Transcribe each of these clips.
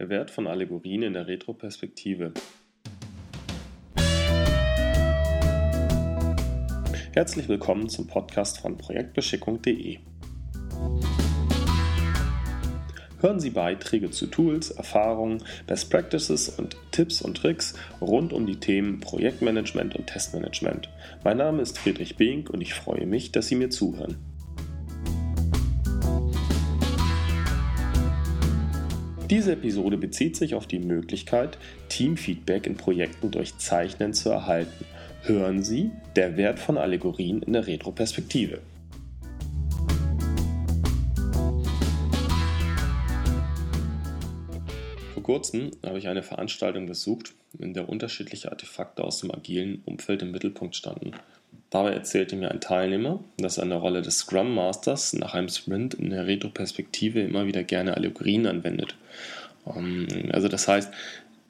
Der Wert von Allegorien in der Retroperspektive. Herzlich willkommen zum Podcast von projektbeschickung.de. Hören Sie Beiträge zu Tools, Erfahrungen, Best Practices und Tipps und Tricks rund um die Themen Projektmanagement und Testmanagement. Mein Name ist Friedrich Bink und ich freue mich, dass Sie mir zuhören. Diese Episode bezieht sich auf die Möglichkeit, Teamfeedback in Projekten durch Zeichnen zu erhalten. Hören Sie der Wert von Allegorien in der Retroperspektive. Vor kurzem habe ich eine Veranstaltung besucht, in der unterschiedliche Artefakte aus dem agilen Umfeld im Mittelpunkt standen. Dabei erzählte mir ein Teilnehmer, dass er in der Rolle des Scrum Masters nach einem Sprint in der Retroperspektive immer wieder gerne Allegorien anwendet. Ähm, also das heißt,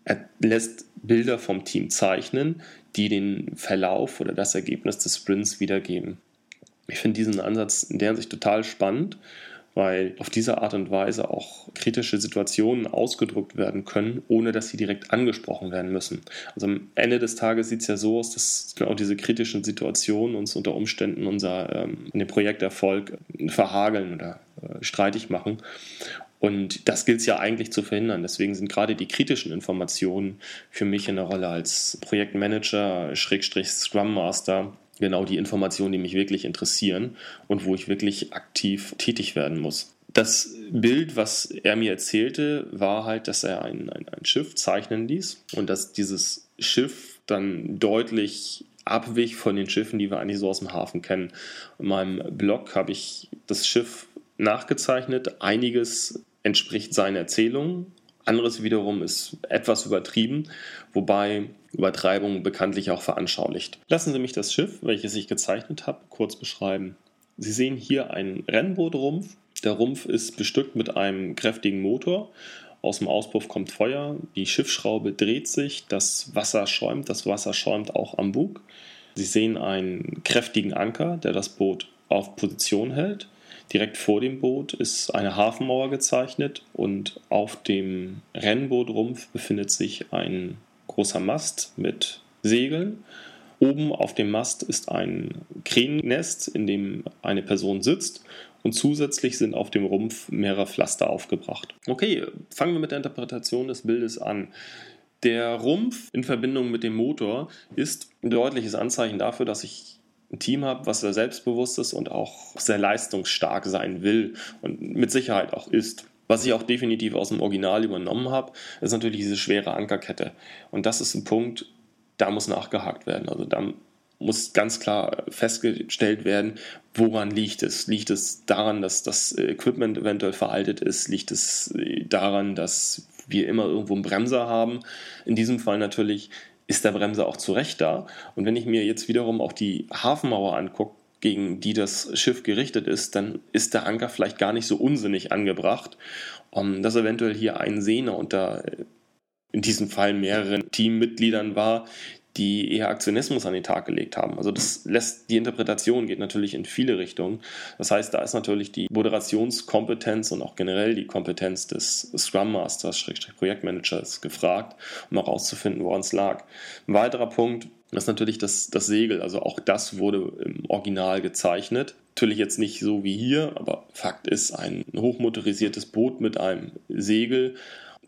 er lässt Bilder vom Team zeichnen, die den Verlauf oder das Ergebnis des Sprints wiedergeben. Ich finde diesen Ansatz in der Hinsicht total spannend weil auf diese Art und Weise auch kritische Situationen ausgedrückt werden können, ohne dass sie direkt angesprochen werden müssen. Also am Ende des Tages sieht es ja so aus, dass genau diese kritischen Situationen uns unter Umständen unser ähm, den Projekterfolg verhageln oder äh, streitig machen. Und das gilt es ja eigentlich zu verhindern. Deswegen sind gerade die kritischen Informationen für mich in der Rolle als Projektmanager, Schrägstrich Scrum Master genau die Informationen, die mich wirklich interessieren und wo ich wirklich aktiv tätig werden muss. Das Bild, was er mir erzählte, war halt, dass er ein, ein, ein Schiff zeichnen ließ und dass dieses Schiff dann deutlich abwich von den Schiffen, die wir eigentlich so aus dem Hafen kennen. In meinem Blog habe ich das Schiff nachgezeichnet. Einiges entspricht seinen Erzählungen, anderes wiederum ist etwas übertrieben, wobei Übertreibung bekanntlich auch veranschaulicht. Lassen Sie mich das Schiff, welches ich gezeichnet habe, kurz beschreiben. Sie sehen hier einen Rennbootrumpf. Der Rumpf ist bestückt mit einem kräftigen Motor. Aus dem Auspuff kommt Feuer, die Schiffsschraube dreht sich, das Wasser schäumt, das Wasser schäumt auch am Bug. Sie sehen einen kräftigen Anker, der das Boot auf Position hält. Direkt vor dem Boot ist eine Hafenmauer gezeichnet und auf dem Rennbootrumpf befindet sich ein großer Mast mit Segeln. Oben auf dem Mast ist ein Krähennest, in dem eine Person sitzt und zusätzlich sind auf dem Rumpf mehrere Pflaster aufgebracht. Okay, fangen wir mit der Interpretation des Bildes an. Der Rumpf in Verbindung mit dem Motor ist ein deutliches Anzeichen dafür, dass ich ein Team habe, was sehr selbstbewusst ist und auch sehr leistungsstark sein will und mit Sicherheit auch ist. Was ich auch definitiv aus dem Original übernommen habe, ist natürlich diese schwere Ankerkette. Und das ist ein Punkt, da muss nachgehakt werden. Also da muss ganz klar festgestellt werden, woran liegt es. Liegt es daran, dass das Equipment eventuell veraltet ist? Liegt es daran, dass wir immer irgendwo einen Bremser haben? In diesem Fall natürlich ist der Bremser auch zu Recht da. Und wenn ich mir jetzt wiederum auch die Hafenmauer angucke, gegen die das Schiff gerichtet ist, dann ist der Anker vielleicht gar nicht so unsinnig angebracht, um, dass eventuell hier ein Sehner unter äh, in diesem Fall mehreren Teammitgliedern war, die eher Aktionismus an den Tag gelegt haben. Also das lässt die Interpretation geht natürlich in viele Richtungen. Das heißt, da ist natürlich die Moderationskompetenz und auch generell die Kompetenz des Scrum Masters, Projektmanagers gefragt, um herauszufinden, woran es lag. Ein weiterer Punkt ist natürlich das, das Segel. Also auch das wurde im Original gezeichnet. Natürlich jetzt nicht so wie hier, aber Fakt ist, ein hochmotorisiertes Boot mit einem Segel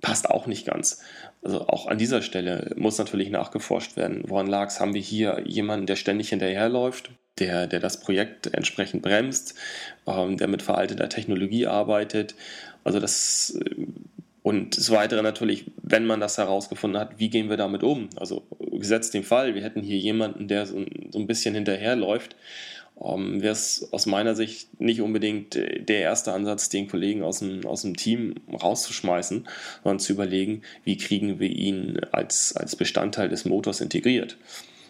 passt auch nicht ganz. Also auch an dieser Stelle muss natürlich nachgeforscht werden. Woran lag es? Haben wir hier jemanden, der ständig hinterherläuft, der, der das Projekt entsprechend bremst, ähm, der mit veralteter Technologie arbeitet? Also das äh, und das Weitere natürlich, wenn man das herausgefunden hat, wie gehen wir damit um? Also gesetzt den Fall, wir hätten hier jemanden, der so, so ein bisschen hinterherläuft ähm, wäre es aus meiner Sicht nicht unbedingt der erste Ansatz, den Kollegen aus dem, aus dem Team rauszuschmeißen, sondern zu überlegen, wie kriegen wir ihn als, als Bestandteil des Motors integriert.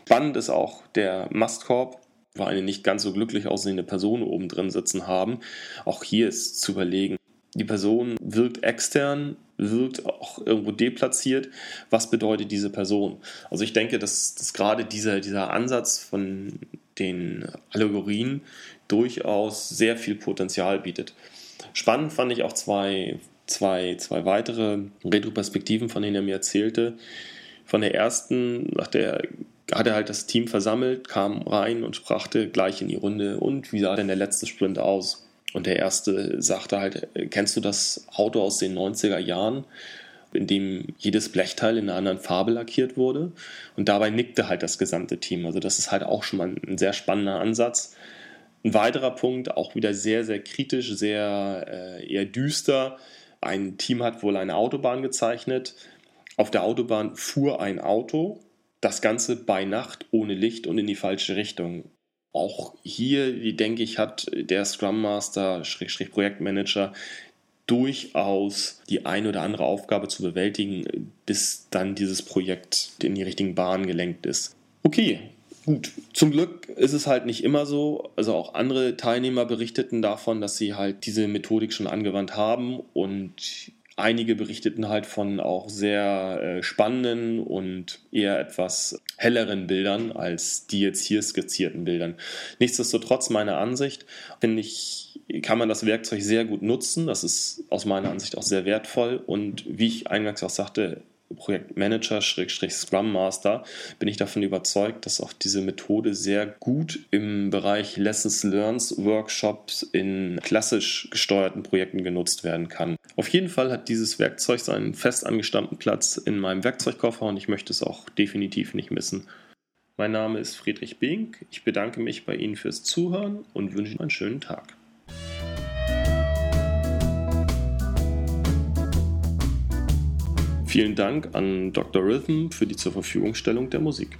Spannend ist auch der Mastkorb, wo eine nicht ganz so glücklich aussehende Person oben drin sitzen haben. Auch hier ist zu überlegen, die Person wirkt extern, wirkt auch irgendwo deplatziert. Was bedeutet diese Person? Also ich denke, dass, dass gerade dieser, dieser Ansatz von den Allegorien durchaus sehr viel Potenzial bietet. Spannend fand ich auch zwei zwei, zwei weitere Retroperspektiven, von denen er mir erzählte. Von der ersten, nach der hat er halt das Team versammelt, kam rein und brachte gleich in die Runde und wie sah denn der letzte Sprint aus? Und der erste sagte halt, kennst du das Auto aus den 90er Jahren, in dem jedes Blechteil in einer anderen Farbe lackiert wurde? Und dabei nickte halt das gesamte Team. Also das ist halt auch schon mal ein sehr spannender Ansatz. Ein weiterer Punkt, auch wieder sehr, sehr kritisch, sehr äh, eher düster. Ein Team hat wohl eine Autobahn gezeichnet. Auf der Autobahn fuhr ein Auto, das Ganze bei Nacht ohne Licht und in die falsche Richtung. Auch hier, denke ich, hat der Scrum Master, Projektmanager, durchaus die eine oder andere Aufgabe zu bewältigen, bis dann dieses Projekt in die richtigen Bahnen gelenkt ist. Okay, Gut, zum Glück ist es halt nicht immer so. Also auch andere Teilnehmer berichteten davon, dass sie halt diese Methodik schon angewandt haben und einige berichteten halt von auch sehr äh, spannenden und eher etwas helleren Bildern als die jetzt hier skizzierten Bildern. Nichtsdestotrotz meiner Ansicht finde ich, kann man das Werkzeug sehr gut nutzen. Das ist aus meiner Ansicht auch sehr wertvoll und wie ich eingangs auch sagte, Projektmanager, Schrägstrich Scrum Master, bin ich davon überzeugt, dass auch diese Methode sehr gut im Bereich Lessons Learned Workshops in klassisch gesteuerten Projekten genutzt werden kann. Auf jeden Fall hat dieses Werkzeug seinen fest angestammten Platz in meinem Werkzeugkoffer und ich möchte es auch definitiv nicht missen. Mein Name ist Friedrich Bink. Ich bedanke mich bei Ihnen fürs Zuhören und wünsche Ihnen einen schönen Tag. Vielen Dank an Dr. Rhythm für die Zurverfügungstellung der Musik.